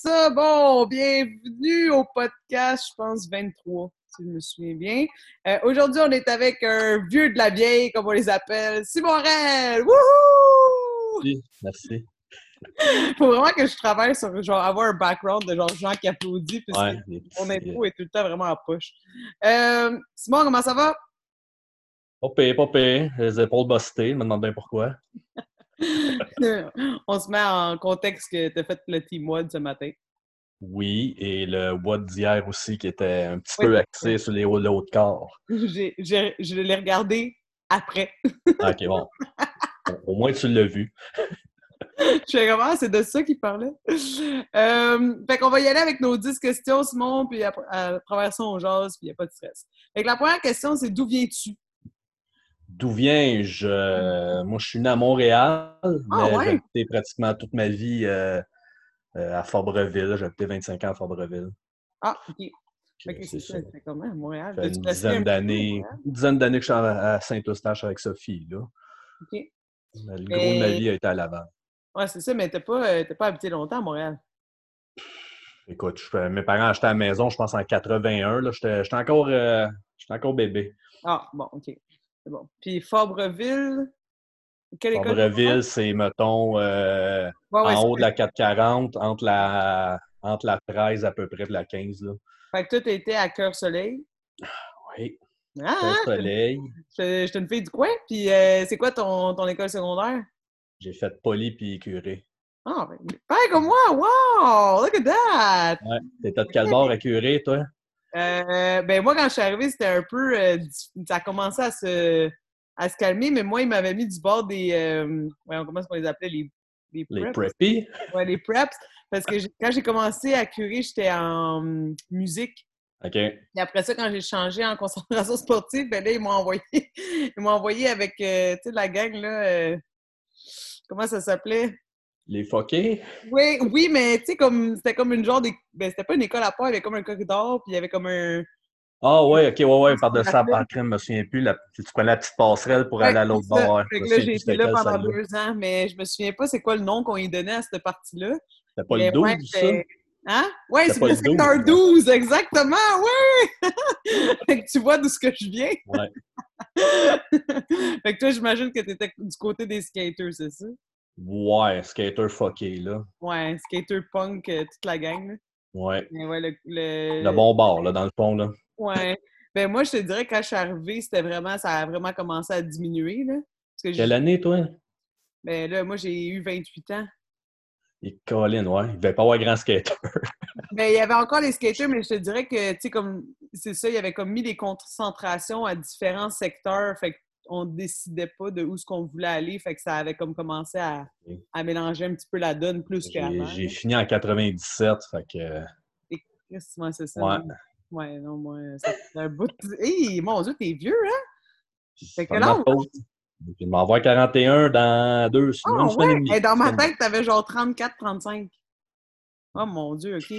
Ça, bon, bienvenue au podcast, je pense 23, si je me souviens bien. Euh, aujourd'hui, on est avec un vieux de la vieille, comme on les appelle, Simon Rel! Wouhou! Oui, merci. Faut vraiment que je travaille sur genre avoir un background de genre gens qui applaudissent, parce Ouais, que mon intro est tout le temps vraiment en poche. Euh, Simon, comment ça va? Pas pire, pas pire. Les épaules bustées, je me demande bien pourquoi. on se met en contexte que tu as fait le team WOD ce matin. Oui, et le WOD d'hier aussi qui était un petit Oui. peu axé sur les hauts de corps. J'ai- j'ai- je l'ai regardé après. Ah, Ok, bon. Au- moins, tu l'as vu. Je fais comment? C'est de ça qu'il parlait? Euh, fait qu'on va y aller avec nos 10 questions, Simon, puis après, à travers ça, on jase, puis il n'y a pas de stress. Fait que la première question, c'est d'où viens-tu? D'où viens-je? Euh, moi, je suis né à Montréal, Ah, mais ouais? j'ai habité pratiquement toute ma vie euh, euh, à Fabreville. J'ai habité 25 ans à Fabreville. Ah, OK. Que OK, c'est ça. C'est comment, à Montréal? Ça fait une dizaine d'années. Montréal? Une dizaine d'années que je suis à Saint-Eustache avec Sophie. Là. OK. Le gros de ma vie a été à Laval. Ouais, c'est ça, mais t'as pas, pas habité longtemps à Montréal? Écoute, je- mes parents achetaient à la maison, je pense, en 81. là. J'étais encore, j'étais encore bébé. Ah, bon, OK. C'est bon. Puis Fabreville, quelle école? Fabreville, c'est, mettons, euh, Ouais, ouais, en haut de la 440, entre la, entre la 13 à peu près de la 15. Là. Fait que toi, t'étais à Cœur-Soleil. Oui, Ah, au soleil. Je je suis une fille du coin. Puis euh, c'est quoi ton, ton école secondaire? J'ai fait poli puis curé. Ah, ben, pareil comme moi! Wow! Look at that! Ouais. T'étais de quel bord à curé, toi? Euh, ben moi, quand je suis arrivée, c'était un peu... euh, ça a commencé à se, à se calmer, mais moi, ils m'avaient mis du bord des... Euh, voyons, comment est-ce qu'on les appelait? Les, les Les preps? preppy? Ouais, les preps. Parce que quand j'ai commencé à curer, j'étais en musique. OK. Et après ça, quand j'ai changé en concentration sportive, ben là, ils m'ont envoyé, ils m'ont envoyé avec, tu sais, la gang, là, comment ça s'appelait? Les foqués? Oui, oui, mais tu sais, comme, c'était comme une genre, de, ben, c'était pas une école à part, il y avait comme un corridor, puis il y avait comme un... Ah ouais, ok, ouais, ouais, par de ça, par crème, je me souviens plus. La, tu prenais la petite passerelle pour Ouais, aller à l'autre bord. Fait que là, j'ai été là pendant deux ans, mais je me souviens pas c'est quoi le nom qu'on lui donnait à cette partie-là. C'était pas Mais le 12, ouais, ça? c'était- Hein? Ouais, C'était c'est le le 12, secteur ouais. 12, exactement, oui! fait que tu vois d'où ce que je viens. Ouais. fait que toi, j'imagine que tu étais du côté des skaters, c'est ça? Ouais, skater fucké, là. Ouais, skater punk, euh, toute la gang. Là. Ouais. Mais ouais, le, le- Le bon bord, là, dans le fond, là. Ouais. Ben moi, je te dirais que quand je suis arrivée, c'était vraiment, ça a vraiment commencé à diminuer. Là, parce que Quelle année, toi? ben là, moi, j'ai eu 28 ans. Et Colin, ouais. Il devait pas avoir grand skater. Ben, il y avait encore les skaters, mais je te dirais que, tu sais, comme, c'est ça, il y avait comme mis des concentrations à différents secteurs, fait qu'on décidait pas de où ce qu'on voulait aller, fait que ça avait comme commencé à, mélanger un petit peu la donne plus qu'avant. j'ai fini en 97, fait que... Que c'est ça? Ouais. non? Ouais, non, moi, ça fait un bout de... Hey, mon Dieu, t'es vieux, hein? Âge? ma faute. Je vais m'en avoir 41 dans deux Ah, une semaine et ouais? Hey, dans ma tête, t'avais genre 34, 35. Oh mon Dieu, OK.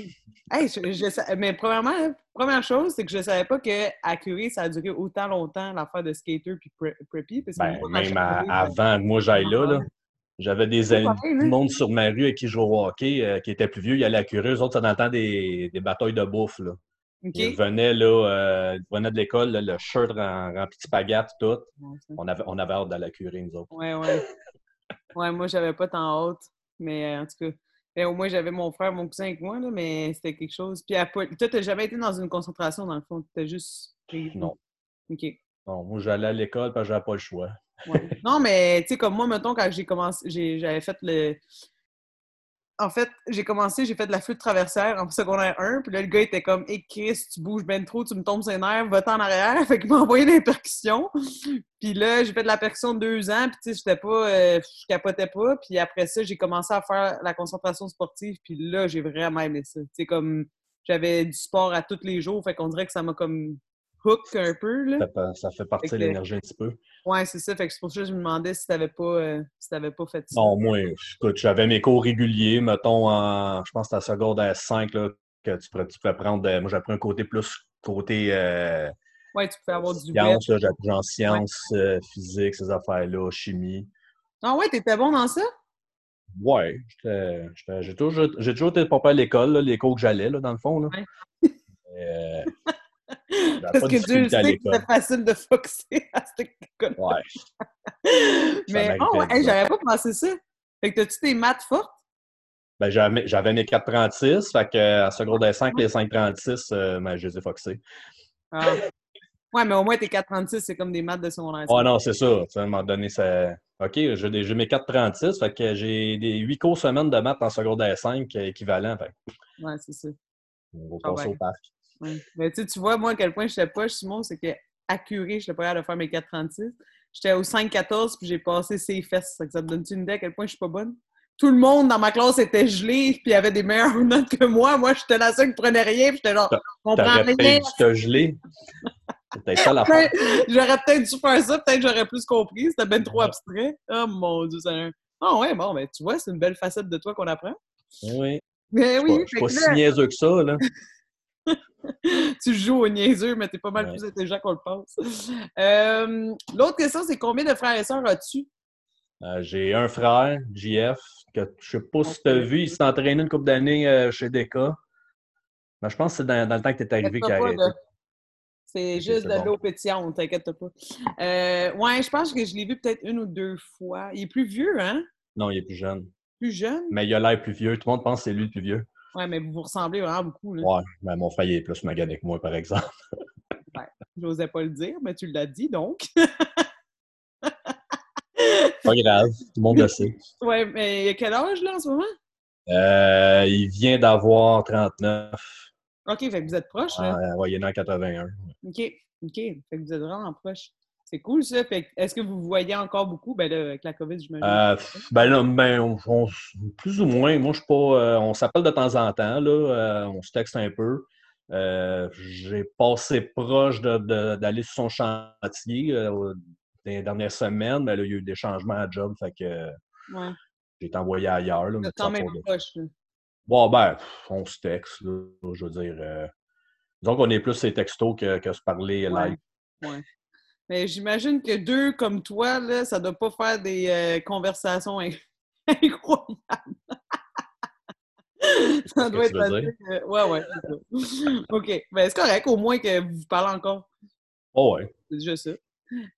Hey, je, mais premièrement, hein, première chose, c'est que je savais pas qu'à Curie, ça a duré autant longtemps, l'affaire de skater puis pre- preppy. Parce que Ben, moi, même à- avant que moi j'aille là, là, j'avais des amis, pareil, là. monde sur ma rue avec qui je jouais au hockey, euh, qui étaient plus vieux, ils allaient à Curie. Eux autres, ça dans le temps des, des batailles de bouffe. Là. Ils venaient, là, euh, ils venaient de l'école, le shirt rem- rempli de spaghettes, tout. Ouais. On avait, on avait hâte d'aller à Curie, nous autres. Ouais, ouais. Ouais, moi, j'avais pas tant hâte. Mais euh, en tout cas, mais au moins, j'avais mon frère, mon cousin avec moi, là, mais c'était quelque chose. Puis, à toi, t'as jamais été dans une concentration, dans le fond? T'as juste. Non. OK. Non, moi, j'allais à l'école parce que j'avais pas le choix. Ouais. Non, mais tu sais, comme moi, mettons, quand j'ai commencé, j'avais fait le. En fait, j'ai commencé, j'ai fait de la flûte traversière en secondaire 1, puis là, le gars était comme, Hé, Chris, tu bouges ben trop, tu me tombes sur les nerfs, va-t'en en arrière. Fait qu'il m'a envoyé des percussions. Puis là, j'ai fait de la percussion deux ans, puis tu sais, j'étais pas, euh, je capotais pas. Puis après ça, j'ai commencé à faire la concentration sportive, puis là, j'ai vraiment aimé ça. Tu sais, comme, j'avais du sport à tous les jours, fait qu'on dirait que ça m'a comme hook un peu, là. Ça, fait- ça fait partir l'énergie un petit peu. Ouais, c'est ça. Fait que c'est pour ça que je me demandais si t'avais pas, euh, si pas fait ça. Non, moi, écoute, j'avais mes cours réguliers, mettons, en, je pense que c'était à secondaire 5, là, que tu pourrais, tu pourrais prendre. euh, moi, j'ai pris un côté plus côté euh, Ouais, tu peux avoir du web. sciences, là, j'ai appris en sciences, euh, physique, ces affaires-là, chimie. Ah ouais, t'étais bon dans ça? Ouais, j'ai toujours, toujours été pas à l'école, les cours que j'allais, dans le fond. Là. Ouais. Euh, Parce que Dieu sait que c'est facile de foxer à cette école. ouais. Mais oh, hey, pas pensé ça. Fait que t'as-tu des maths fortes? Ben, j'avais mes 436, fait que à secondaire 5, les 536, euh, ben, je les ai foxés. Ah. Ouais, mais au moins tes 436, c'est comme des maths de secondaire. Ouais, non, c'est ça. À un moment donné, ça. OK, j'ai mes 436, fait que j'ai des 8 cours semaine de maths en secondaire 5 euh, équivalent. Fait Ouais, c'est ça. on va Ah passer au parc. Ouais. Mais tu sais, tu vois, moi, à quel point j'étais poche, Simon, c'est que accuré, j'étais pas capable de faire mes 436. J'étais au 5-14, puis j'ai passé ses fesses. Que ça te donne une idée à quel point je suis pas bonne? Tout le monde dans ma classe était gelé, puis avait des meilleures notes que moi. Moi, j'étais la seule qui prenait rien, puis j'étais genre, T'as- on prend rien. geler. C'est peut-être ça la. J'aurais peut-être dû faire ça, peut-être que j'aurais plus compris. C'était ben trop abstrait. Oh mon Dieu, c'est Ah ouais, bon, ben tu vois, c'est une belle facette de toi qu'on apprend. Oui. Mais Je suis oui, pas- je suis pas si là, niaiseux que ça, là. tu joues au niaiseux, mais t'es pas mal Ouais. plus intelligent qu'on le pense. Euh, L'autre question, c'est combien de frères et sœurs as-tu? Euh, j'ai un frère, JF, que je sais pas si tu as vu, il s'est entraîné une couple d'années euh, chez DECA. Mais je pense que c'est dans, dans le temps que tu es arrivé qu'il a arrêté. C'est juste de bon. l'eau pétillante, t'inquiète pas. Euh, ouais, je pense que je l'ai vu peut-être une ou deux fois. Il est plus vieux, hein? Non, il est plus jeune. Plus jeune? Mais il a l'air plus vieux. Tout le monde pense que c'est lui le plus vieux. Ouais, mais vous vous ressemblez vraiment beaucoup. Là. Ouais, mais mon frère il est plus magané que moi, par exemple. J'osais pas le dire, mais tu l'as dit donc. Pas grave, tout le monde le sait. ouais, mais il a quel âge là en ce moment? Euh, il vient d'avoir 39. OK, fait que vous êtes proches, là. Ah, ouais, il est né en 81. OK, OK. Fait que vous êtes vraiment proches. C'est cool, ça. Est-ce que vous vous voyez encore beaucoup? Ben là, avec la COVID, j'imagine. Euh, ben là, ben, on- on- plus ou moins. Moi, je suis pas. euh, on s'appelle de temps en temps, là. euh, on se texte un peu. Euh, J'ai passé proche d'aller sur son chantier dans les dernières semaines, mais là, il y a eu des changements à job, fait que ouais. j'ai été envoyé ailleurs. Là, mais ça, même pour là. Bon, ben, on se texte, là, je veux dire. disons qu'on est plus ces textos que, que se parler Ouais. live. Ouais. Mais j'imagine que deux comme toi, là, ça doit pas faire des euh, conversations in- incroyables. ça doit être assez que- Ouais, ouais. OK. Ben, c'est correct, au moins que vous parlez encore. Oh, ouais. C'est déjà ça.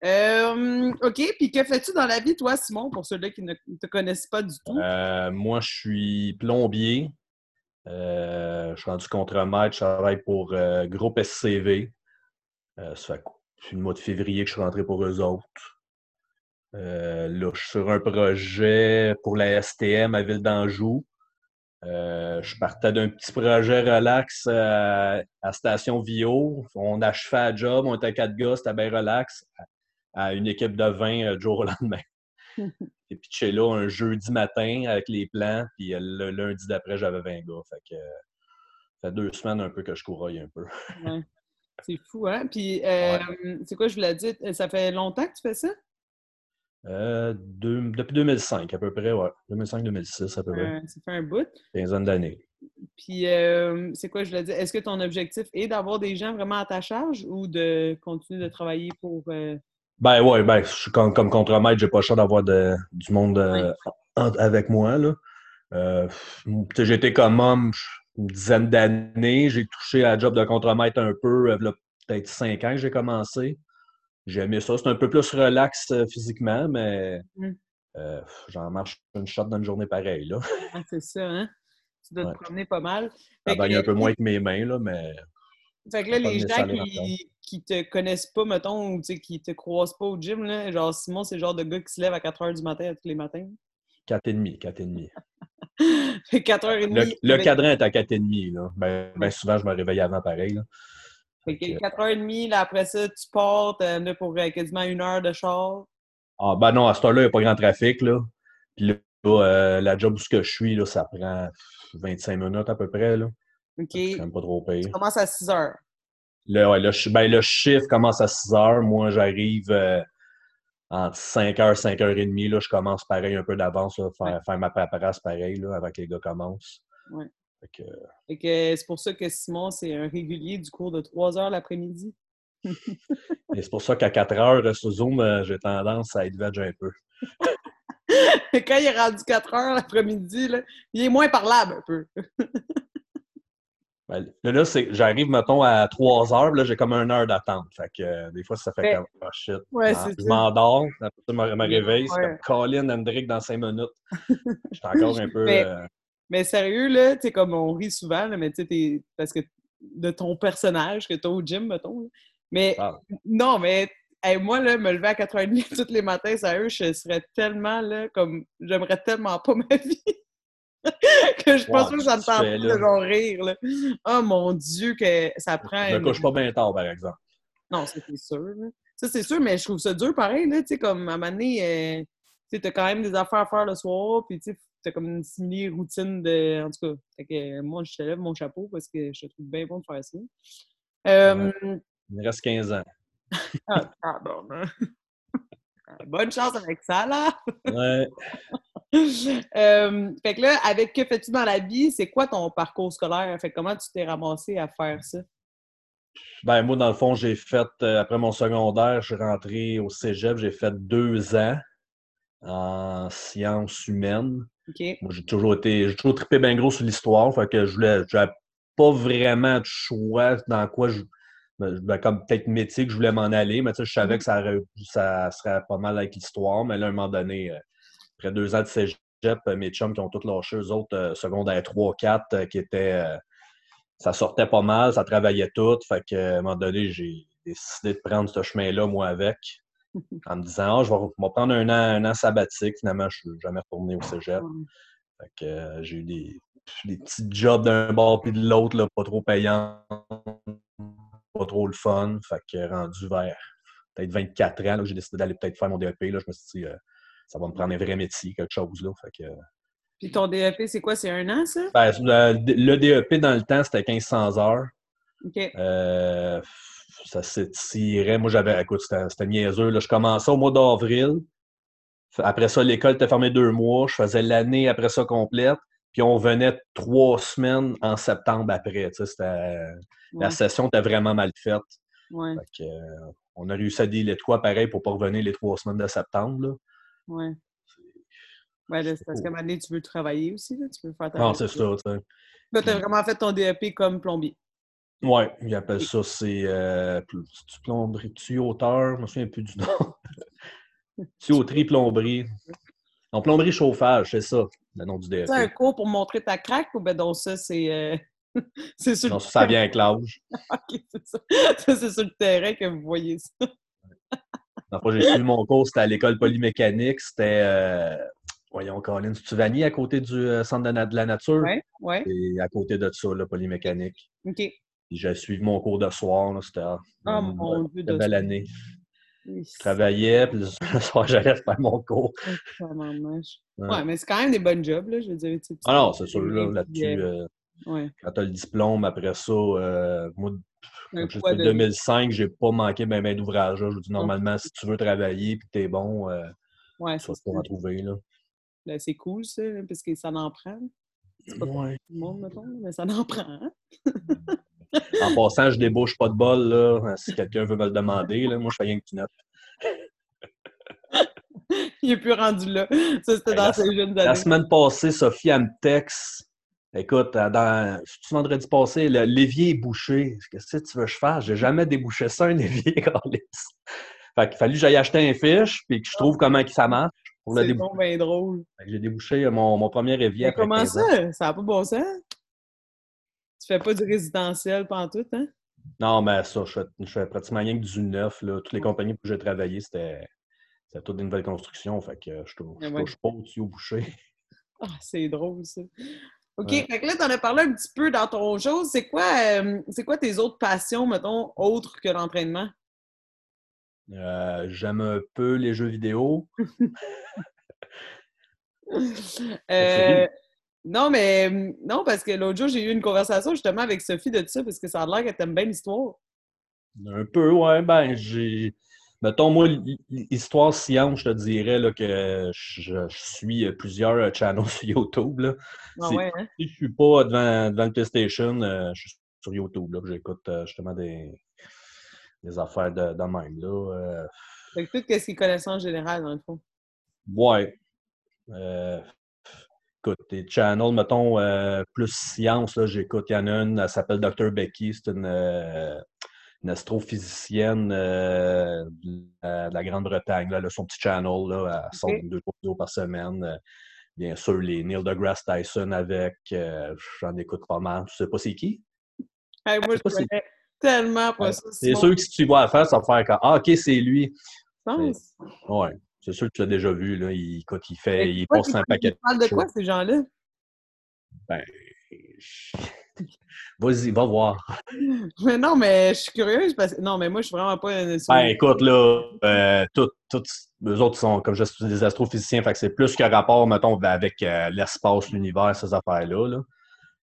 Euh, OK. Puis que fais-tu dans la vie, toi, Simon, pour ceux-là qui ne te connaissent pas du tout? Euh, moi, je suis plombier. Euh, je suis rendu contremaître. Je travaille pour euh, Groupe SCV. Euh, ça fait depuis le mois de février que je suis rentré pour eux autres. Euh, là, je suis sur un projet pour la STM à Ville d'Anjou. Euh, je partais d'un petit projet relax à Station Vio. On achevait à job, on était quatre gars, c'était bien relax. À une équipe de 20 euh, du jour au lendemain. Et pitché là un jeudi matin avec les plans, puis euh, le lundi d'après, j'avais 20 gars. Fait que ça fait deux semaines un peu que je couraille un peu. C'est fou, hein? Puis, euh, c'est quoi, je vous l'ai dit, ça fait longtemps que tu fais ça? Euh, deux- depuis 2005 à peu près, ouais. 2005-2006 à peu près. Euh, ça fait un bout. Quinzaine d'années. Puis, euh, c'est quoi, je le dis, est-ce que ton objectif est d'avoir des gens vraiment à ta charge ou de continuer de travailler pour. euh, Ben ouais, ben, je suis comme, comme contremaître, j'ai pas le choix d'avoir du monde euh, avec moi. Là. Euh, j'ai été comme homme une dizaine d'années. J'ai touché à la job de contremaître un peu, euh, peut-être cinq ans que j'ai commencé. J'ai aimé ça. C'est un peu plus relax euh, physiquement, mais Mm. euh, j'en marche une shot dans une journée pareille. Là. ah, c'est ça, hein? Tu dois Ouais. te promener pas mal. Ça que, un peu moins que mes mains, là, mais fait que là, les gens qui, qui te connaissent pas, mettons, ou qui te croisent pas au gym, là, genre Simon, c'est le genre de gars qui se lève à 4 h du matin tous les matins. 4,5. 4,5. Fait 4h30. Le, le cadran est à 4,5. Là. Ben, ben souvent, je me réveille avant pareil. Là. Fait que Ok. 4h30, là, après ça, tu as pour euh, quasiment une heure de char. Ah, ben non, à cette heure-là, il n'y a pas grand trafic. Là. Puis là, euh, la job où je suis, là, ça prend 25 minutes à peu près. Là. OK. C'est pas trop payé. Tu commences à 6 h Là, ouais, le, chi- ben, le chiffre commence à 6 heures. Moi, j'arrive euh, entre 5 h 5 h 30 Là, je commence pareil un peu d'avance, là, faire, Ouais. faire ma paperasse pareil là, avant que les gars commencent. Ouais. Fait que, Fait que c'est pour ça que Simon, c'est un régulier du cours de 3 heures l'après-midi. et c'est pour ça qu'à 4 heures sur Zoom, euh, j'ai tendance à être veg un peu. Quand il est rendu 4 heures l'après-midi, il est moins parlable un peu. Ben, là, c'est, j'arrive, mettons, à 3 heures, là, j'ai comme une heure d'attente. Fait que euh, des fois, ça fait Ouais. comme, oh shit. Ouais, Ah, je m'endors, après ça, je me, me réveille, c'est Ouais. comme Colin Hendrick dans 5 minutes. J'étais encore un peu. Mais- euh, Mais sérieux, là, tu sais, comme on rit souvent, là, mais tu sais, parce que de ton personnage que t'as au gym, mettons. là. Mais Ah. non, mais hey, moi, là, me lever à 4h30 tous les matins, sérieux, je serais tellement, là, comme, j'aimerais tellement pas ma vie. que je pense que ça me tente de genre rire, là. Oh mon Dieu, que ça prend. je me couche pas bien tard, par exemple. Non, ça, c'est sûr. là. Ça, c'est sûr, mais je trouve ça dur pareil, là, tu sais, comme à un moment donné, euh, t'as quand même des affaires à faire le soir, puis tu t'as comme une simili-routine de... En tout cas, fait que euh, moi, je te lève mon chapeau parce que je te trouve bien bon de faire ça. Euh, Il me reste 15 ans. ah, pardon, hein. Bonne chance avec ça, là! Ouais. Euh, fait que là, avec que fais-tu dans la vie, c'est quoi ton parcours scolaire? Fait que comment tu t'es ramassé à faire ça? Ben, moi, dans le fond, j'ai fait, euh, après mon secondaire, je suis rentré au cégep, j'ai fait deux ans en sciences humaines. Moi, j'ai toujours été, j'ai toujours trippé bien gros sur l'histoire, fait que je voulais, j'avais pas vraiment de choix dans quoi je, ben, comme peut-être métier que je voulais m'en aller, mais tu sais, je savais que ça, aurait- ça serait pas mal avec l'histoire, mais là, à un moment donné, euh, après deux ans de cégep, euh, mes chums qui ont tous lâché, eux autres, euh, secondaire 3, 4, euh, qui étaient, ça sortait pas mal, ça travaillait tout, fait que, à un moment donné, j'ai décidé de prendre ce chemin-là, moi, avec, en me disant, ah, je vais, je vais prendre un an, un an sabbatique. Finalement, je suis jamais retourné au cégep. Ouais. Fait que euh, j'ai eu des, des petits jobs d'un bord puis de l'autre, pas trop payants, pas trop le fun. Fait que rendu vers peut-être 24 ans, là, j'ai décidé d'aller peut-être faire mon DEP. Là, je me suis dit, euh, ça va me prendre un vrai métier, quelque chose. Là. Fait que, Puis ton DEP, c'est quoi? C'est un an, ça? ben, le, le DEP, dans le temps, c'était 1500 heures. OK. Euh, ça s'étirait. Moi, j'avais, écoute, c'était c'était niaiseux. Là. Je commençais au mois d'avril. Après ça, l'école était fermée deux mois. Je faisais l'année après ça complète. Puis on venait trois semaines en septembre après. Tu La session était vraiment mal faite. Ouais. Fait que, euh, on a réussi à dealer de quoi pareil pour pas revenir les trois semaines de septembre. Ouais, là, c'est parce qu'à un moment donné, tu veux travailler aussi, là. Tu veux faire ta Non, vie. c'est ça. tu sais. Là, t'as vraiment fait ton DEP comme plombier. Ouais, ils appellent ça, c'est euh, c'est-tu plomberie, tuyauteur, je me souviens plus du nom. Tuyauterie, plomberie. Non, plomberie, chauffage, c'est ça, le nom du DEP. C'est un cours pour montrer ta craque ou ben donc ça, c'est. c'est sur Non, le ça, vient avec l'âge. Ok, c'est ça. Ça, c'est sur le terrain que vous voyez ça. Après, j'ai suivi mon cours, c'était à l'école polymécanique, c'était, euh, voyons, Colin, c'est-tu Vanier, à côté du euh, centre de, na- de la nature? Ouais, ouais. Et à côté de ça, là, polymécanique. OK. J'ai suivi mon cours de soir, c'était ah, Oh une mon Dieu, de belle année. Oui, Je travaillais, puis le soir, j'allais faire mon cours. c'est vraiment moche. Ouais. Ouais, mais c'est quand même des bonnes jobs, là, je veux dire. tu sais, tu Ah non, c'est sûr, là, là-dessus, euh, ouais. quand tu as le diplôme, après ça, euh, moi, Un Comme je poids dis, de- 2005, j'ai pas manqué ben, ben d'ouvrage. Je vous dis, normalement, si tu veux travailler et que tu es bon, euh, Ouais, tu vas c'est pas ça. en trouver. Là. Là, C'est cool, ça, là, parce que ça en prend. C'est pas pour tout le monde, mettons, mais ça en prend. hein. En passant, je débouche pas de bol. Là, si quelqu'un veut me le demander, là, moi, je fais rien que du neuf. Il est plus rendu là. Ça, c'était dans la- ses jeunes La années. semaine passée, Sophie, elle me texte. Écoute, euh, dans, c'est-tu vendredi passé, le- l'évier est bouché. Qu'est-ce que tu veux que je fasse? J'ai jamais débouché ça, un évier, Carlis. Fait qu'il fallu que j'aille acheter un fiche puis que je trouve comment que ça marche pour le C'est déboucher. bien drôle. J'ai débouché euh, mon, mon premier évier après comment 15 ans. ça? Ça n'a pas bon sens? Tu fais pas du résidentiel pantoute, hein? Non, mais ça, je fais, je fais pratiquement rien que du neuf. Là. Toutes les compagnies pour que j'ai travaillé, c'était c'était toutes des nouvelles constructions. Fait que je touche, je Ah ouais. touche pas au tuyau bouché. Ah, c'est drôle, ça. OK, Ouais. fait que là, t'en as parlé un petit peu dans ton chose. C'est quoi, euh, c'est quoi tes autres passions, mettons, autres que l'entraînement? Euh, J'aime un peu les jeux vidéo. Euh, non, mais non, parce que l'autre jour, j'ai eu une conversation justement avec Sophie de ça, parce que ça a l'air qu'elle t'aime bien l'histoire. Un peu, ouais. Ben, j'ai. Mettons, moi, l'histoire science, je te dirais là, que je, je suis plusieurs channels sur YouTube. Là. Ah ouais, hein? Si je suis pas devant, devant le PlayStation, euh, je suis sur YouTube. J'écoute euh, justement des, des affaires de, de même. Là. Euh, Fait que tout ce qui est connaissance générale, dans le fond. Ouais. Euh, écoute, des channels, mettons, euh, plus science, j'écoute. Il y en a une, elle s'appelle Dr. Becky. C'est une, euh, une astrophysicienne euh, de la, de la Grande-Bretagne. Elle a son petit channel, là, elle sort Ok. deux vidéos par semaine. Euh, Bien sûr, les Neil deGrasse Tyson avec, euh, j'en écoute pas mal. Tu sais pas c'est qui? Hey, moi, je si- connais tellement pas ça. C'est sûr que si tu vois à faire, ça va faire comme Ah, ok, c'est lui. Ouais. C'est sûr que tu l'as déjà vu. Là. Il, écoute, il Mais fait, il tu- un paquet Ils parlent de choses. quoi, ces gens-là? Ben, je- vas-y, va voir. Mais non, mais je suis curieuse parce que. Non, mais moi, je suis vraiment pas. une- Ben, écoute, là, euh, tout, eux autres sont, comme je dis, des astrophysiciens, fait que c'est plus que rapport, mettons, avec euh, l'espace, l'univers, ces affaires-là. Là.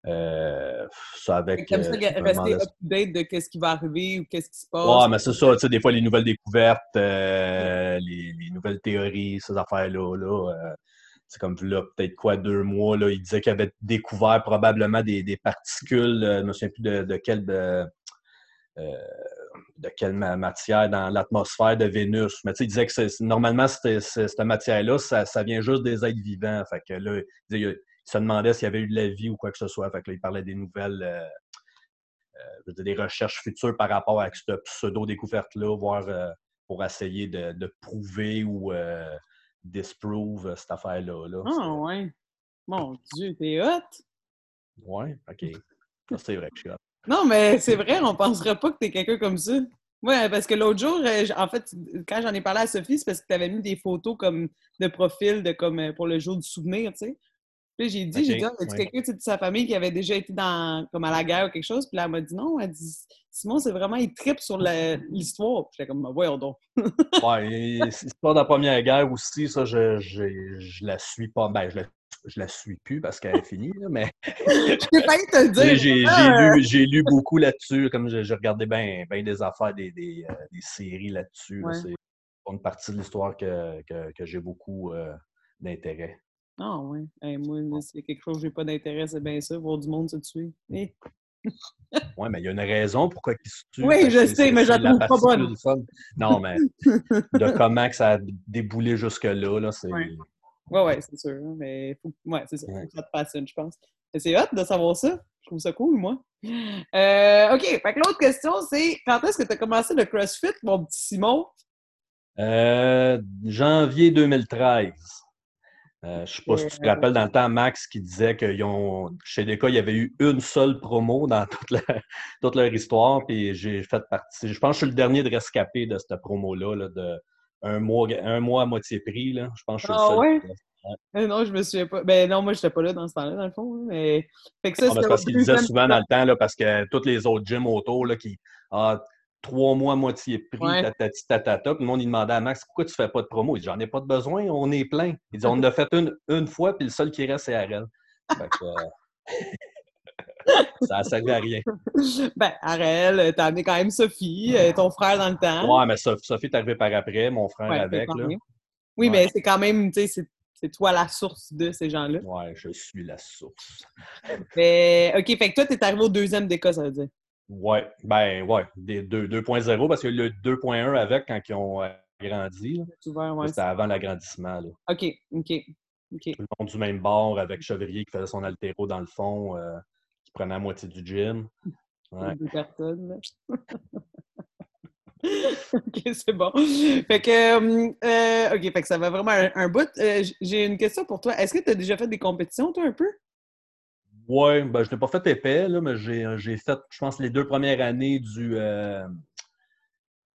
Euh, ça avec. Comme ça, rester up-to-date de qu'est-ce qui va arriver ou qu'est-ce qui se passe? Ouais, mais c'est ça, tu sais, des fois, les nouvelles découvertes, les, les nouvelles théories, ces affaires-là, là, c'est comme là, peut-être quoi, deux mois, là, il disait qu'il avait découvert probablement des, des particules, euh, je ne me souviens plus de, de quelle, euh, euh, de ma- matière dans l'atmosphère de Vénus. Mais tu sais, il disait que normalement, c'était- cette matière-là, ça, ça vient juste des êtres vivants. Fait que là, il, se demandait s'il y avait eu de la vie ou quoi que ce soit. Fait que là, il parlait des nouvelles. euh, euh, des recherches futures par rapport à cette pseudo-découverte-là, voire euh, pour essayer de, de prouver ou euh, disprove euh, cette affaire-là. là. Ah, ouais. Mon Dieu, t'es hot. Ouais, OK. C'est vrai que je suis hot. Non, mais c'est vrai, on penserait pas que t'es quelqu'un comme ça. Ouais, parce que l'autre jour, euh, en fait, quand j'en ai parlé à Sophie, c'est parce que t'avais mis des photos comme de profil de comme euh, pour le jour du souvenir, tu sais. Puis j'ai dit, j'ai dit, ah, y a-tu ouais. quelqu'un de sa famille qui avait déjà été dans comme à la guerre ou quelque chose? Puis là, elle m'a dit non, elle dit Simon, c'est vraiment, il tripe sur l'histoire. Puis j'étais comme, Ben, voyons donc. Ouais, l'histoire de la Première Guerre aussi, ça, je, je, je la suis pas. Ben, je la, je la suis plus parce qu'elle est finie, là, mais J'ai failli te le dire. j'ai Ah, j'ai lu, beaucoup là-dessus. Comme j'ai regardé bien ben des affaires, des, des, euh, des séries là-dessus. là. C'est une partie de l'histoire que, que, que j'ai beaucoup euh, d'intérêt. Ah, ouais. Hey, moi, là, s'il y a quelque chose que j'ai pas d'intérêt, c'est bien ça, voir du monde se tuer. Eh. Oui, mais il y a une raison pourquoi ils se tuent. Oui, je sais, c'est- mais je la trouve pas bonne. Non, mais de comment que ça a déboulé jusque-là, là, c'est. Ouais. Ouais, ouais, c'est sûr. hein, Mais faut, ouais, c'est ça. Faut Ouais. que ça te passionne, je pense. Mais c'est hot de savoir ça. Je trouve ça cool, moi. Euh, OK. Fait que l'autre question, c'est quand est-ce que tu as commencé le CrossFit, mon petit Simon? Euh, janvier 2013. Euh, je sais pas si tu te Euh, rappelles dans le temps, Max, qui disait qu'ils ont, chez DK, il y avait eu une seule promo dans toute, la- toute leur histoire, puis j'ai fait partie. Je pense que je suis le dernier de rescapé de cette promo-là, là, de un mois, un mois à moitié prix. Là. Je pense que je suis Ah le seul. ouais? qui- Euh, non, je me souviens pas. Ben non, moi, j'étais pas là dans ce temps-là, dans le fond. hein, Mais... Fait que ça, parce au qu'il disait souvent dans le temps, là, parce que tous les autres gyms autour, là, qui ah, trois mois à moitié prix, Ouais. tatati tatata, puis le monde il demandait à Max pourquoi tu fais pas de promo? Il dit J'en ai pas de besoin, on est plein. Il dit On en a fait une, une fois, puis le seul qui reste, c'est Arel. Fait que, euh, ça a servi à rien. Ben, Arel, t'as amené quand même Sophie, euh, ton frère dans le temps. Ouais, mais Sophie, est arrivée par après, mon frère Ouais, avec. Là. Oui, Ouais. mais c'est quand même, tu sais, c'est- c'est toi la source de ces gens-là. Ouais, je suis la source. Mais, OK, fait que toi, t'es arrivé au deuxième des cas, ça veut dire. Ouais, ben ouais, des deux- 2.0 parce qu'il y a eu le 2.1 avec quand ils ont euh, grandi. là. Tu vois, ouais. C'était avant l'agrandissement. OK, OK. Tout le monde du même bord avec Chevrier qui faisait son altéro dans le fond, euh, qui prenait la moitié du gym. Ouais. Deux personnes, là. OK, c'est bon. Fait que, euh, euh, OK, fait que ça va vraiment un, un bout. Euh, J'ai une question pour toi. Est-ce que tu as déjà fait des compétitions, toi, un peu? Ouais, ben, je n'ai pas fait épais, là, mais j'ai j'ai fait, je pense, les deux premières années du. euh,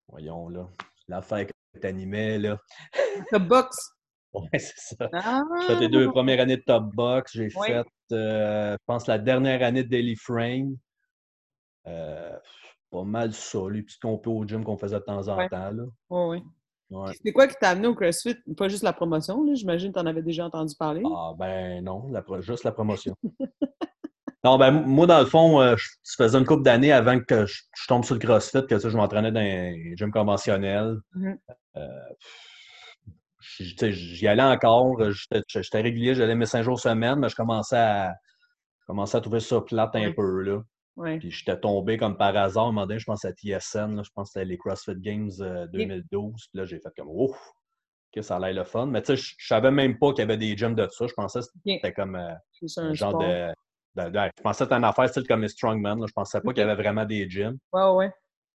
Voyons, là. L'affaire que tu animais, là. The box. Ouais, c'est ça. Ah! J'ai fait les deux premières années de Top Box. J'ai fait, euh, je pense, la dernière année de Daily Frame. Euh, pas mal ça, les petits compos au gym qu'on faisait de temps en temps. Là. Ouais, ouais. Ouais. C'est quoi qui t'a amené au CrossFit? Pas juste la promotion. J'imagine que tu en avais déjà entendu parler. Ah, ben non, la juste la promotion. non, ben moi, dans le fond, euh, je faisais une couple d'années avant que je, je tombe sur le CrossFit, que ça, je m'entraînais dans un gym conventionnel. Mhm. Euh, J'y allais encore, euh, j'étais régulier, j'allais mes cinq jours semaine, mais je commençais à, je commençais à trouver ça plate un peu. Là. Ouais. Puis j'étais tombé comme par hasard, un moment donné, je pense à TSN, là, je pense que c'était les CrossFit Games euh, 2012. Puis là, j'ai fait comme ouf! que ça allait le fun. Mais tu sais, je savais même pas qu'il y avait des gyms de ça. Je pensais que c'était comme euh, un un genre de, de- de- Je pensais que c'était une affaire style comme les Strongman. là. Je pensais pas qu'il y avait vraiment des gyms. Ouais, ouais.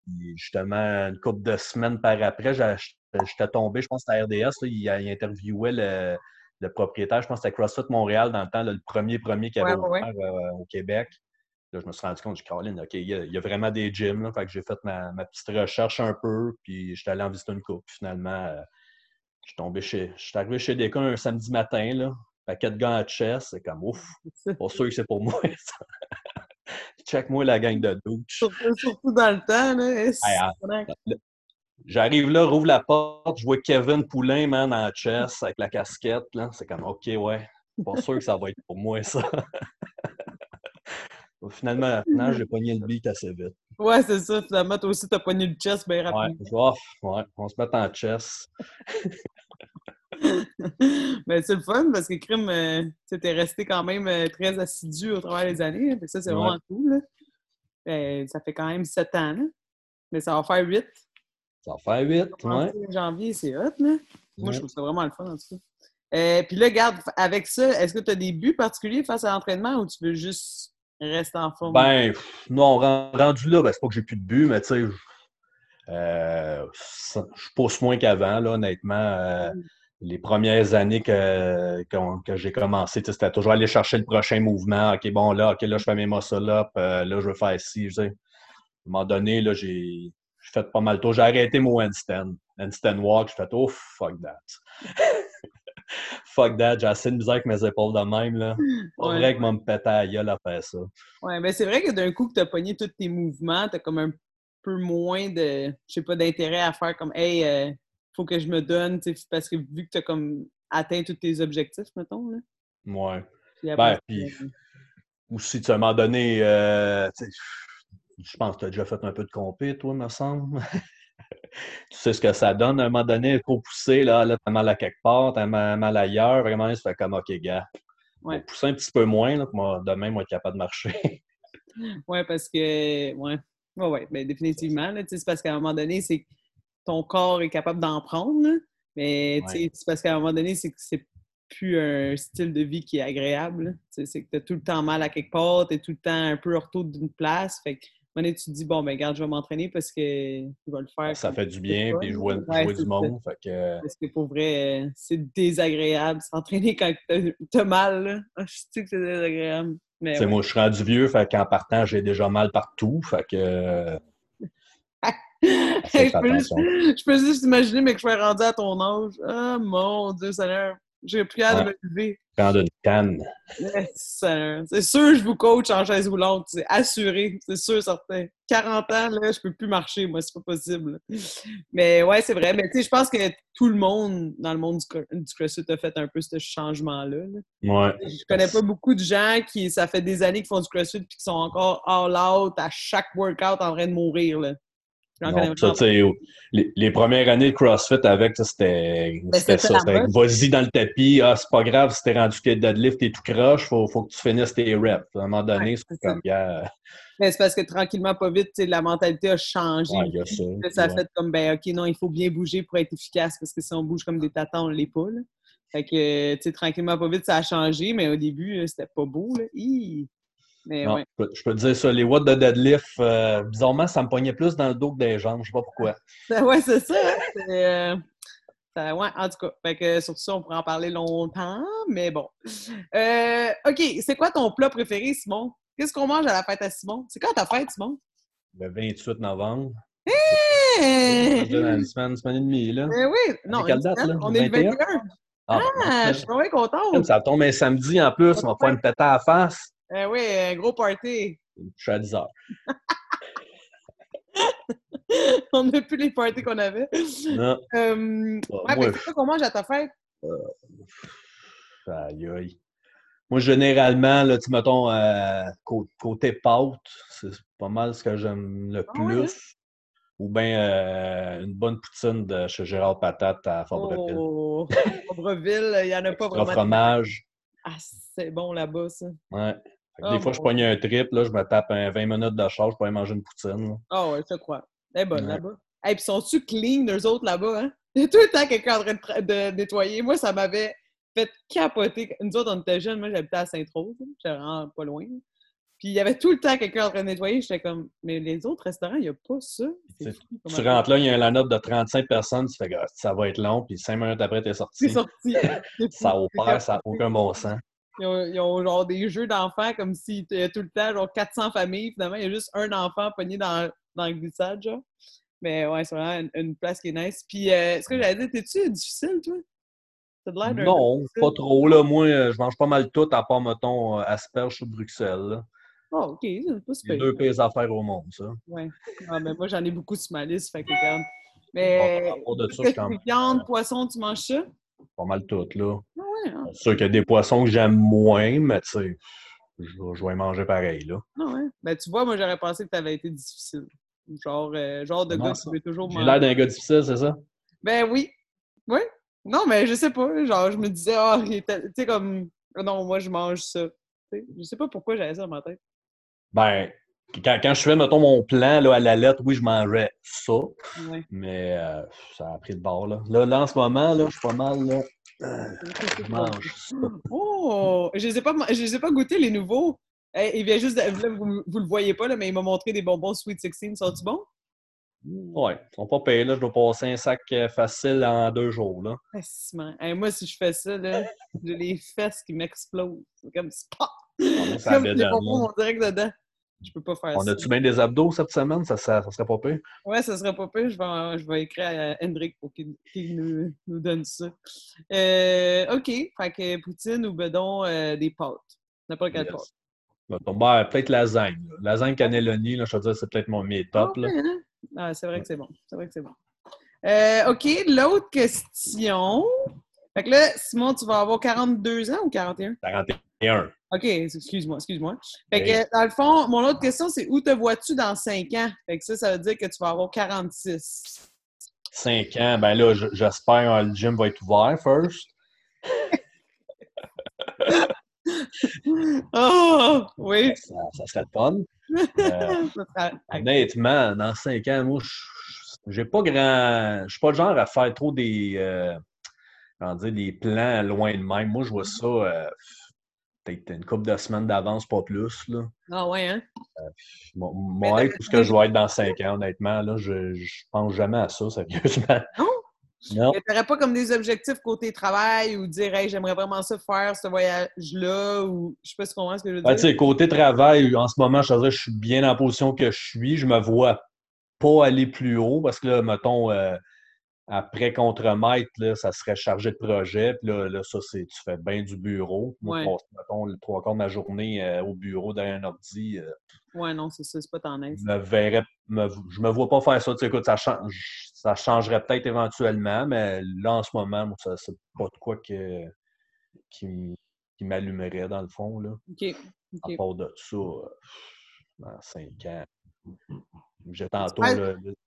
Puis justement, une couple de semaines par après, j'étais tombé, je pense à RDS, là, il, il interviewait le, le propriétaire, je pense c'était CrossFit Montréal dans le temps, là, le premier premier qui avait Ouais, ouais, ouvert euh, au Québec. Là, je me suis rendu compte, suis Caroline, OK, il y, a, il y a vraiment des gyms. Là, fait que j'ai fait ma, ma petite recherche un peu, puis j'étais allé en visiter une coupe. Puis finalement, euh, je suis tombé chez. Je suis arrivé chez Descons un samedi matin, là, paquet de gants à chess, c'est comme ouf, pas sûr que c'est pour moi. Check-moi la gang de douche. Surtout, surtout dans le temps, là. Hey, ah, J'arrive là, rouvre la porte, je vois Kevin Poulain, man, en chess avec la casquette. là. C'est comme, OK, ouais, pas sûr que ça va être pour moi, ça. Finalement, finalement j'ai pogné le beat assez vite. Ouais, c'est ça. Finalement, toi aussi, t'as pogné le chest bien Ouais, rapidement. off, ouais, on se met en chess. Mais c'est le fun parce que Crime, euh, tu t'es resté quand même euh, très assidu au travers des années. hein. Ça, c'est Ouais. vraiment cool. Ben, ça fait quand même sept ans. là. Mais ça va faire huit. Ça va faire vite, ouais. Janvier, c'est hot. Là. Moi, je Ouais. trouve ça vraiment le fun, en tout cas. Euh, Puis là, regarde, avec ça, est-ce que tu as des buts particuliers face à l'entraînement ou tu veux juste rester en forme? Ben, pff, non, ren- rendu là, ben, c'est pas que j'ai plus de but, mais tu sais, je- euh, je pousse moins qu'avant, là, honnêtement. Euh, les premières années que, que j'ai commencé, c'était toujours aller chercher le prochain mouvement. OK, bon, là, OK, là, je fais mes muscle-up, euh, là, je veux faire ci. Je sais. À un moment donné, là, j'ai j'ai fait pas mal de tours. J'ai arrêté mon handstand. Handstand walk, j'ai fait, oh, fuck that. fuck that, j'ai assez de misère avec mes épaules de même, là. Pas Ouais. vrai que moi me péter à la gueule à faire ça. Ouais, mais c'est vrai que d'un coup que tu as pogné tous tes mouvements, tu as comme un peu moins de, je sais pas, d'intérêt à faire comme, hey, euh, faut que je me donne, parce que vu que tu as comme atteint tous tes objectifs, mettons. Là. Ouais. Puis après, Ben, puis, ou si tu moment donné, euh, je pense que tu as déjà fait un peu de compé, toi, me semble. Tu sais ce que ça donne à un moment donné, trop poussé, là, là t'as mal à quelque part, t'as mal, mal ailleurs, vraiment, ça fait comme, OK, gars, Ouais. pousser un petit peu moins, là, moi, demain, moi, être capable de marcher. Ouais, parce que, ouais, ouais, ouais, ben, définitivement, là, tu sais, c'est parce qu'à un moment donné, c'est que ton corps est capable d'en prendre, là, mais tu sais, Ouais. c'est parce qu'à un moment donné, c'est que c'est plus un style de vie qui est agréable. Tu C'est que tu as tout le temps mal à quelque part, tu es tout le temps un peu hors d'une place. Fait que, donné, tu te dis, bon, ben, regarde, je vais m'entraîner parce que je vais le faire. ça fait du bien, puis jouer, Ouais, jouer du monde. Fait que, Parce que pour vrai, euh, c'est désagréable s'entraîner quand t'as- mal. Là. Ah, Je sais que c'est désagréable. Mais ouais. moi, je suis rendu vieux, fait qu'en partant, j'ai déjà mal partout, fait que, euh, je, peux juste, attention. je peux juste imaginer, mais que je suis rendu à ton âge. Ah mon Dieu, Seigneur. J'ai plus hâte de me lever. prendre une canne. Seigneur. C'est sûr, je vous coach en chaise roulante. C'est assuré. C'est sûr, certain. 40 ans, là, je peux plus marcher. Moi, c'est pas possible. Mais ouais, c'est vrai. Mais tu sais, je pense que tout le monde dans le monde du CrossFit a fait un peu ce changement-là. là. Ouais. Je connais pas beaucoup de gens qui, ça fait des années qu'ils font du CrossFit puis qui sont encore all out à chaque workout en train de mourir. Là. Non, ça, les, les premières années de CrossFit avec, c'était Ben, c'était ça. vas-y dans le tapis, ah, c'est pas grave si t'es rendu que deadlift, t'es tout croche, faut, faut que tu finisses tes reps. À un moment donné, Ouais, c'est comme, gars, Mais c'est parce que tranquillement, pas vite, la mentalité a changé. ouais, a ça. Ça a ouais. fait comme, ben, OK, non, il faut bien bouger pour être efficace parce que si on bouge comme des tatons, on l'est pas. Là. Fait que, tu sais, tranquillement, pas vite, ça a changé, mais au début, c'était pas beau. Là. Hi! Mais Non, ouais. je, peux, je peux te dire ça, les watts de deadlift, euh, bizarrement, ça me pognait plus dans le dos que des jambes, je sais pas pourquoi. Ouais, c'est ça. hein. Euh, ça- ouais, en tout cas. Fait que sur ça, on pourrait en parler longtemps, mais bon. Euh, OK, c'est quoi ton plat préféré, Simon? Qu'est-ce qu'on mange à la fête à Simon? C'est quand ta fête, Simon? Le 28 novembre. Hey! Une semaine, une semaine et demie, là. Ben oui, non, quelle une date, semaine, là? on est le 21? 21. Ah, ben, Ah, je suis vraiment contente. ça tombe un samedi en plus, on va pouvoir me péter à la face. Eh oui, un gros party. Je suis à 10 heures. on n'a plus les parties qu'on avait. Non. Euh, ouais, moi, c'est quoi qu'on mange à ta fête? Aïe, aïe. Moi, généralement, là, tu mettons, euh, cô- côté pâte, c'est pas mal ce que j'aime le Ah plus. ouais, hein? Ou bien euh, une bonne poutine de chez Gérard Patate à Fabreville. Oh, Fabreville, il n'y en a pas vraiment. fromage. Ah, c'est bon là-bas, ça. Ouais. Oh, des fois, je pogne un trip, là, je me tape un 20 minutes de charge pour aller manger une poutine. Ah ouais, je te crois. Elle est bonne Ouais. là-bas. Et puis sont-tu clean, eux autres, là-bas, hein? Il y a tout le temps quelqu'un en train de, nettoyer. Moi, ça m'avait fait capoter. Nous autres, on était jeunes. Moi, j'habitais à Sainte-Rose. hein. J'étais vraiment pas loin. Puis il y avait tout le temps quelqu'un en train de nettoyer. J'étais comme, mais les autres restaurants, il n'y a pas ça. Tu rentres là, il y a la note de 35 personnes, tu fais que ça va être long, puis cinq minutes après, t'es sorti. C'est sorti. Ça opère, ça n'a aucun bon sens. Ils ont, ils ont genre des jeux d'enfants comme s'il y a tout le temps genre 400 familles. Finalement, il y a juste un enfant pogné dans, dans le glissade, genre. Mais ouais, c'est vraiment une, une place qui est nice. Puis, euh, ce que j'allais dire, t'es-tu difficile, toi? T'as de l'air d'un Non, pas trop. Là. Moi, euh, je mange pas mal tout, à part, mettons, euh, asperges sur Bruxelles. Ah, ok, c'est pas super. les deux pires affaires au monde, ça. Ouais. Ah, mais moi, j'en ai beaucoup sur ma liste, fait que regarde. Bon, Mais, part de ça, je viande, poisson, tu manges ça? Pas mal tout. là. Ah ouais, hein? C'est sûr qu'il y a des poissons que j'aime moins, mais tu sais, je, vais- je vais manger pareil. Là. Ah ouais. Ben, tu vois, moi, j'aurais pensé que t'avais été difficile. Genre, euh, genre de gars qui veut toujours J'ai manger. l'air d'un gars difficile, c'est ça? Ben oui. Oui. Non, mais je sais pas. Genre, je me disais, ah, était- tu sais, comme, ah non, moi, je mange ça. Tu sais, Je sais pas pourquoi j'avais ça dans ma tête. Ben, quand, quand je fais, mettons, mon plan là, à la lettre, oui, je mangerais ça, mais euh, ça a pris de bord. Là. Là, là, en ce moment, là, je suis pas mal. Là, euh, je mange ça. Oh! Je les ai pas, je les ai pas goûtés, les nouveaux. Eh, il vient juste, de- vous, vous le voyez pas, là, mais il m'a montré des bonbons Sweet 16. Sont-ils bons? Ouais, ils sont pas payés. Là. Je dois passer un sac euh, facile en deux jours. Là. Facilement. Eh, moi, si je fais ça, j'ai les fesses qui m'explosent. C'est comme! On, ça Comme les bonbons direct dedans. Je peux pas faire on ça. a-tu bien des abdos cette semaine? Ça, ça, ça serait pas pire? Ouais, ça serait pas pire. Je vais, je vais écrire à Hendrik pour qu'il nous, nous donne ça. Euh, OK. Fait que poutine ou bedon, euh, des pâtes. N'importe quelle Yes. pâte. Ben, peut-être lasagne. là. Lasagne cannelloni, là, je veux dire, c'est peut-être mon mes top. Ah, hein? Ah, c'est vrai que c'est bon. C'est vrai que c'est bon. Euh, OK. L'autre question. Fait que là, Simon, tu vas avoir 42 ans ou 41? 41. OK, excuse-moi, excuse-moi. Fait Hey. que, dans le fond, mon autre question, c'est où te vois-tu dans 5 ans? Fait que ça, ça veut dire que tu vas avoir 46. 5 ans, ben là, j'espère que le gym va être ouvert first. Oh! Oui! Ça, ça serait le fun. Euh, honnêtement, dans 5 ans, moi, je- j'ai pas grand. Je suis pas le genre à faire trop des. euh, comment dire, des plans loin de même. Moi, je vois ça euh, peut-être une couple de semaines d'avance, pas plus. Là. Ah ouais, hein? Mon, Mais mon être, que je vais être dans 5 ans, honnêtement, là, je, je pense jamais à ça, sérieusement. Non? Non. Mais t'aurais pas comme des objectifs côté travail ou dire, hey, j'aimerais vraiment ça faire ce voyage-là ou je sais pas si tu comprends ce que je veux Ben, dire. tu sais, côté travail, en ce moment, je dirais, je suis bien dans la position que je suis. Je me vois pas aller plus haut parce que là, mettons, euh, après contre-maître, là, ça serait chargé de projet. Puis là, là, ça, c'est tu fais bien du bureau. Moi, Ouais. je passe, mettons, le trois quarts de ma journée euh, au bureau derrière un ordi. euh, Ouais, non, c'est ça, c'est pas ton aise. je me verrais, me- je me vois pas faire ça. Tu sais, écoute, ça, change, ça changerait peut-être éventuellement, mais là, en ce moment, moi, ça, c'est pas de quoi que, qui, qui m'allumerait, dans le fond. Là. OK. À part de ça, euh, dans 5 ans. J'ai tantôt,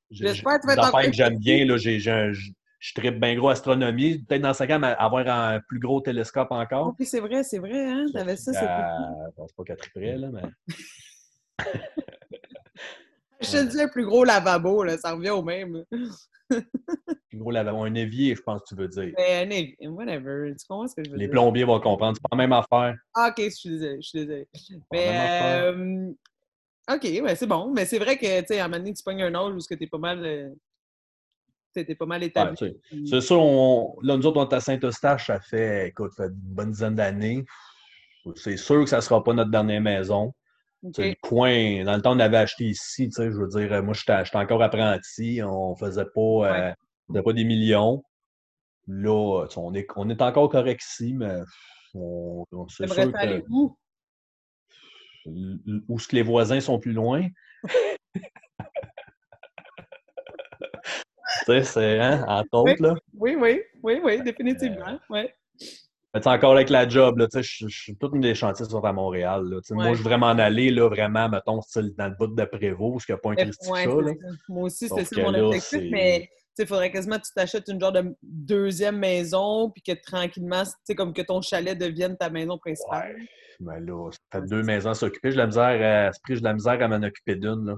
J'espère- que j'aime bien. Là, j'ai, je tripe bien gros astronomie. Peut-être dans 5 ans, avoir un plus gros télescope encore. Oh, puis c'est vrai, c'est vrai, hein? T'avais ça, c'était Euh, je pense pas qu'elle triperait, là, mais. Je te dis un plus gros lavabo, là, ça revient au même. Plus gros, lavabo, un évier, je pense que tu veux dire. Mais anyway, whatever. Tu comprends ce que je veux Les dire? plombiers vont comprendre. C'est pas la même affaire. Ah, ok, je suis désolée, je suis désolée. Mais, euh, ok, ouais, c'est bon. Mais c'est vrai que, tu sais, à un moment donné, tu pognes un âge où tu es pas mal, euh, t'es- pas mal établi. C'est sûr, on, là, nous autres, on est à Saint-Eustache, ça fait, écoute, fait une bonne dizaine d'années. C'est sûr que ça ne sera pas notre dernière maison. Ok. Tu sais, le coin, dans le temps, on avait acheté ici, tu sais, je veux dire, moi, j'étais encore apprenti, on faisait pas, euh, on faisait pas des millions. Là, on est, on est encore correct ici, mais on, on- c'est sûr aller que où? Où ce que les voisins sont plus loin. tu sais, c'est, hein, entre autres, là. Oui, oui, oui, oui, définitivement. Ouais. Mais encore avec la job, là, tu sais, toutes des chantiers sont à Montréal. Là, Moi, je veux vraiment en aller, là, vraiment, mettons, dans le bout de Prévost, parce qu'il n'y a pas un Ouais, c'est là. ça. Moi aussi, Sauf ça mon objectif, c'est- mais il faudrait quasiment que tu t'achètes une genre de deuxième maison, puis que tranquillement, tu sais, comme que ton chalet devienne ta maison principale. Ouais. Mais là, ça fait deux maisons à s'occuper. J'ai de la misère à, c'est pris, j'ai de la misère à m'en occuper d'une. là.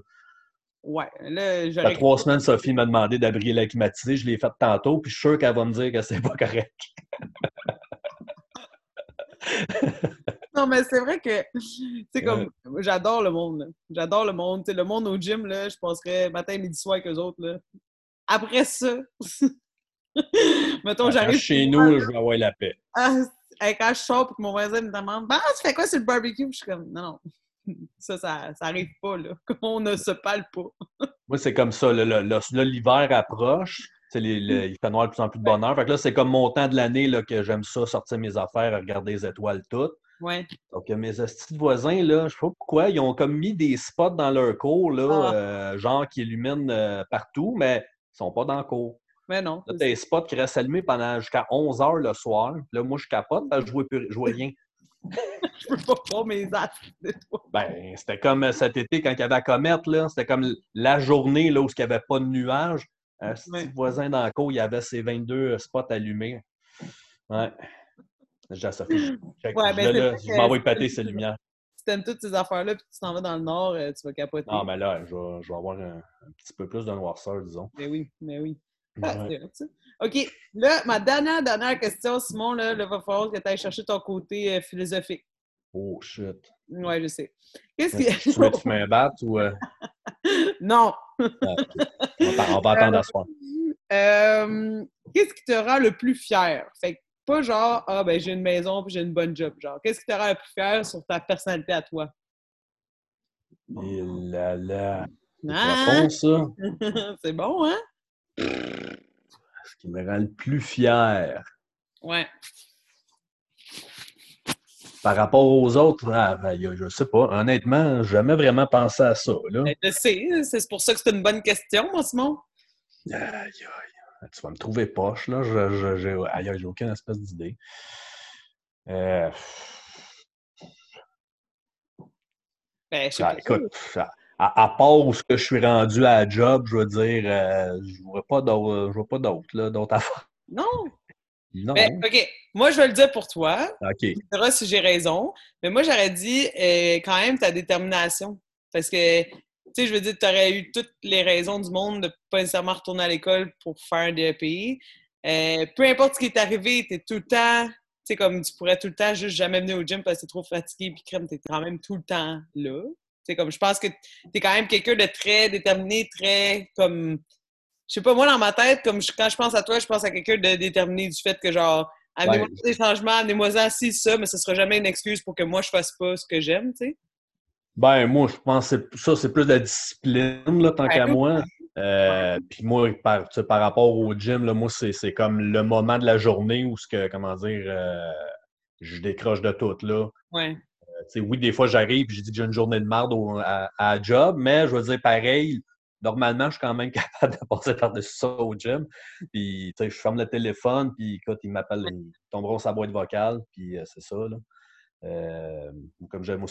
Ouais, là, Ça fait trois semaines, Sophie m'a demandé d'abrir la climatisée. Je l'ai fait tantôt, puis je suis sûr qu'elle va me dire que c'est pas correct. Non, mais c'est vrai que, Ouais. comme, j'adore le monde. J'adore le monde. Tu sais, le monde au gym, là, je passerais matin, midi, soir avec eux autres, là. Après ça, mettons, j'arrive chez nous, là, je vais avoir la paix. Ah, hey, quand je sors et que mon voisin me demande Bah, tu fais quoi sur le barbecue? Puis je suis comme Non, non. Ça, ça, ça arrive pas, là. On ne se parle pas. Moi, c'est comme ça. là, l'hiver approche. Les- il fait noir de plus en plus de bonheur. Fait que là, c'est comme mon temps de l'année là, que j'aime ça, sortir mes affaires, regarder les étoiles toutes. Ouais. Donc, mes petits voisins, là, je sais pas pourquoi, ils ont comme mis des spots dans leur cour, là, Ah. euh, genre qui illuminent euh, partout, mais ils sont pas dans le cour. Mais non. Là, t'as des spots qui restent allumés pendant jusqu'à 11 heures le soir. Là, moi, je capote je vois, plus- je vois rien. Je peux pas voir mes toi. Ben, c'était comme euh, cet été quand il y avait la comète, là. C'était comme la journée là, où il n'y avait pas de nuages. Un petit Ouais. voisin dans la cour, il y avait ses 22 spots allumés. Ouais. J'ai à. Ouais, ben, là, vrai je m'envoie péter ces lumières. Si t'aimes toutes ces affaires-là puis tu t'en vas dans le nord, euh, tu vas capoter. Non, mais là, je vais, je vais avoir un, un petit peu plus de noirceur, disons. Mais oui, mais oui. Ah, Ouais. OK. Là, ma dernière, dernière question, Simon, là, là, va falloir que tu ailles chercher ton côté euh, philosophique. Oh, shit. Ouais, je sais. Qu'est-ce Tu qui. veux que tu me battes ou. euh, non! ah, on, va, on va attendre à soir. Euh, Qu'est-ce qui te rend le plus fier? Fait que pas genre, ah ben j'ai une maison puis j'ai une bonne job. Genre, qu'est-ce qui te rend le plus fier sur ta personnalité à toi? Là. C'est Ah! C'est bon, hein? Qui me rend le plus fier. Ouais. Par rapport aux autres, ah, ben, je sais pas. Honnêtement, jamais vraiment pensé à ça. Là. Ben, je sais, c'est pour ça que c'est une bonne question, moi, Simon. Aïe, aïe. Tu vas me trouver poche, là. Je, aïe, aïe, j'ai aucune espèce d'idée. Euh, Ben, je sais ah, pas. écoute, à, à part où ce que je suis rendu à la job, je veux dire, euh, je vois pas d'autres, pas d'autres, là, d'autres affaires. Non! Non. Ben, OK. Moi, je vais le dire pour toi. OK. Tu verras si j'ai raison. Mais moi, j'aurais dit euh, quand même ta détermination. Parce que, tu sais, je veux dire, tu aurais eu toutes les raisons du monde de pas nécessairement retourner à l'école pour faire un DEP. Euh, peu importe ce qui est arrivé, tu es tout le temps, tu sais, comme tu pourrais tout le temps juste jamais venir au gym parce que t'es trop fatigué, puis crème, tu es quand même tout le temps là. Comme je pense que tu es quand même quelqu'un de très déterminé, très comme. Je sais pas, moi, dans ma tête, comme je- quand je pense à toi, je pense à quelqu'un de déterminé du fait que, genre, amenez-moi Ouais. des changements, amenez-moi ça, si, ça, mais ce sera jamais une excuse pour que moi, je fasse pas ce que j'aime, tu sais. Ben, moi, je pense que ça, c'est plus de la discipline, là, tant Ouais. qu'à moi. Euh, Puis moi, par, par rapport au gym, là, moi, c'est c'est comme le moment de la journée où, ce que, comment dire, euh, je décroche de tout, là. Ouais. Euh, oui, des fois, j'arrive et j'ai dit que j'ai une journée de marde au- à, à la job, mais je veux dire, pareil, normalement, je suis quand même capable de passer par-dessus ça au gym. Puis, tu sais, je ferme le téléphone, puis écoute, ils m'appellent, ils tomberont sa boîte vocale, puis euh, c'est ça, là. Euh, comme j'aime,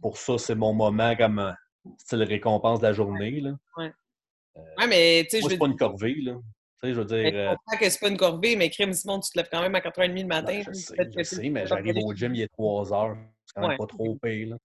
pour ça, c'est mon moment comme euh, style récompense de la journée, là. Ouais, mais tu sais, je c'est pas une corvée, là. Tu sais, je veux dire... Mais je comprends que c'est pas une corvée, mais crime, Simon, tu te lèves quand même à 4h30 le matin. ben, je puis sais, je sais, mais j'arrive au gym, il est 3 heures. C'est quand même Ouais. pas trop pire.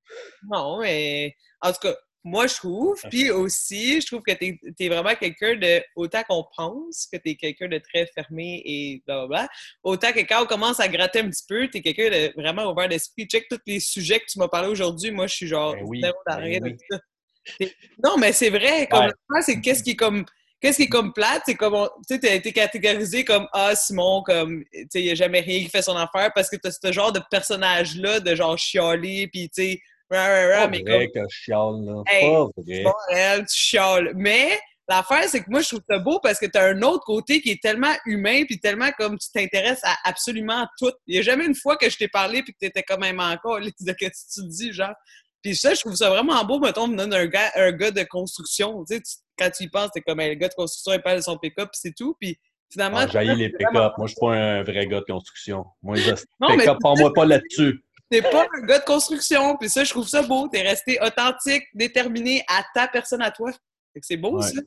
Non, mais en tout cas, moi, je trouve. Puis aussi, je trouve que tu es, vraiment quelqu'un de. Autant qu'on pense que tu es quelqu'un de très fermé et blablabla, autant que quand on commence à gratter un petit peu, tu es quelqu'un de vraiment ouvert d'esprit. Check tous les sujets que tu m'as parlé aujourd'hui. Moi, je suis genre Ben oui, ben oui. Non, mais c'est vrai. Comme Ouais. c'est qu'est-ce qui est comme. Qu'est-ce qui est comme plate, c'est comme, tu sais, t'as été catégorisé comme, ah, Simon, comme, tu sais, il n'y a jamais rien qui fait son affaire parce que t'as ce genre de personnage-là, de genre chialer, puis tu sais, rah, mais vrai comme, que je chiale, là. Hey, Pas vrai. tu chiales. Mais l'affaire, c'est que moi, je trouve ça beau parce que tu as un autre côté qui est tellement humain, puis tellement comme tu t'intéresses à absolument tout. Il n'y a jamais une fois que je t'ai parlé, puis que tu étais quand même encore de que tu dis, genre? Puis ça, je trouve ça vraiment beau, mettons, venant d'un gars, un gars de construction. Tu sais, tu- quand tu y penses, t'es comme, Hey, le gars de construction, il parle de son pick-up, c'est tout. Puis finalement. Ah, j'haïs les vraiment- pick-up. Moi, je suis pas un vrai gars de construction. Moi, mais pick-up, prends-moi pas là-dessus. T'es pas un gars de construction, puis ça, je trouve ça beau. T'es resté authentique, déterminé à ta personne, à toi. Fait que c'est beau, Ouais. ça.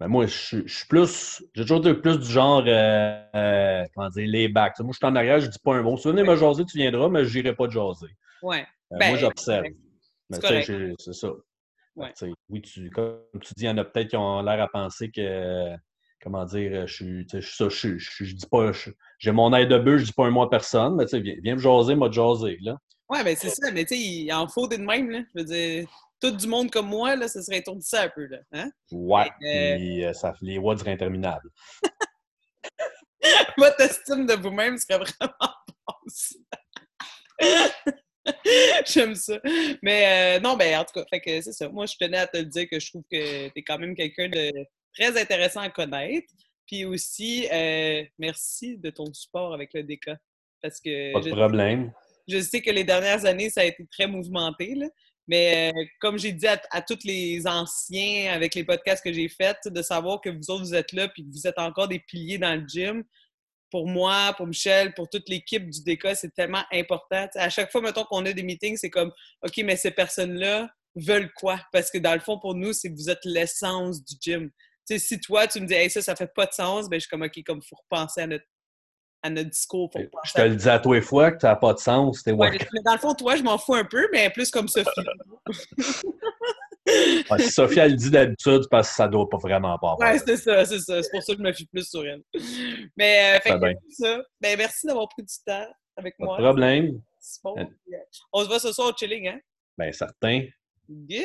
Ben, moi, je, suis- je suis plus. J'ai toujours été plus du genre. euh, euh, comment dire, les bacs. Moi, je suis en arrière, je dis pas un mot. Si tu venir me jaser, tu viendras, mais je n'irai pas te jaser. Ouais. Euh, Ben, moi, j'observe. j'ai- c'est ça. Ouais. Oui, tu, comme tu dis, il y en a peut-être qui ont l'air à penser que, comment dire, je suis, je, ça, je, je, je dis pas, j'ai mon air de bœuf, je dis pas un mot à personne, mais tu sais, viens, viens me jaser, m'a jaser, là. Ouais, ben c'est ça, mais tu sais, il en faut des de même, là. Je veux dire, tout du monde comme moi, là, ça serait étourdissant un peu, là. Hein? Ouais, Euh, puis euh, ça, les watts seraient interminables. Votre estime de vous-même serait vraiment basse. J'aime ça. Mais euh, non, ben en tout cas, fait que c'est ça. Moi, je tenais à te dire que je trouve que tu es quand même quelqu'un de très intéressant à connaître. Puis aussi, euh, merci de ton support avec le DK. Parce que Pas de je, problème. je sais que les dernières années, ça a été très mouvementé. là. Mais euh, comme j'ai dit à, à tous les anciens avec les podcasts que j'ai faits, de savoir que vous autres, vous êtes là puis que vous êtes encore des piliers dans le gym, pour moi, pour Michel, pour toute l'équipe du DK, c'est tellement important. T'sais, à chaque fois, mettons qu'on a des meetings, c'est comme OK, mais ces personnes-là veulent quoi? Parce que dans le fond, pour nous, c'est que vous êtes l'essence du gym. T'sais, si toi, tu me dis hey, ça, ça fait pas de sens, ben je suis comme OK, comme faut repenser à notre, à notre discours. Faut Je te à- le dis à toi et fois que ça n'a pas de sens, Ouais, mais dans le fond, toi, je m'en fous un peu, mais plus comme Sophie. Ah, si Sophie, elle le dit d'habitude, parce que ça doit pas vraiment pas avoir. Ouais, c'est ça, c'est ça. C'est pour ça que je me fie plus sur elle. Mais, euh, fait Ça que. Ben, merci d'avoir pris du temps avec Pas de moi. problème. Bon. Euh. On se voit ce soir au chilling, hein? Ben, certain. Good!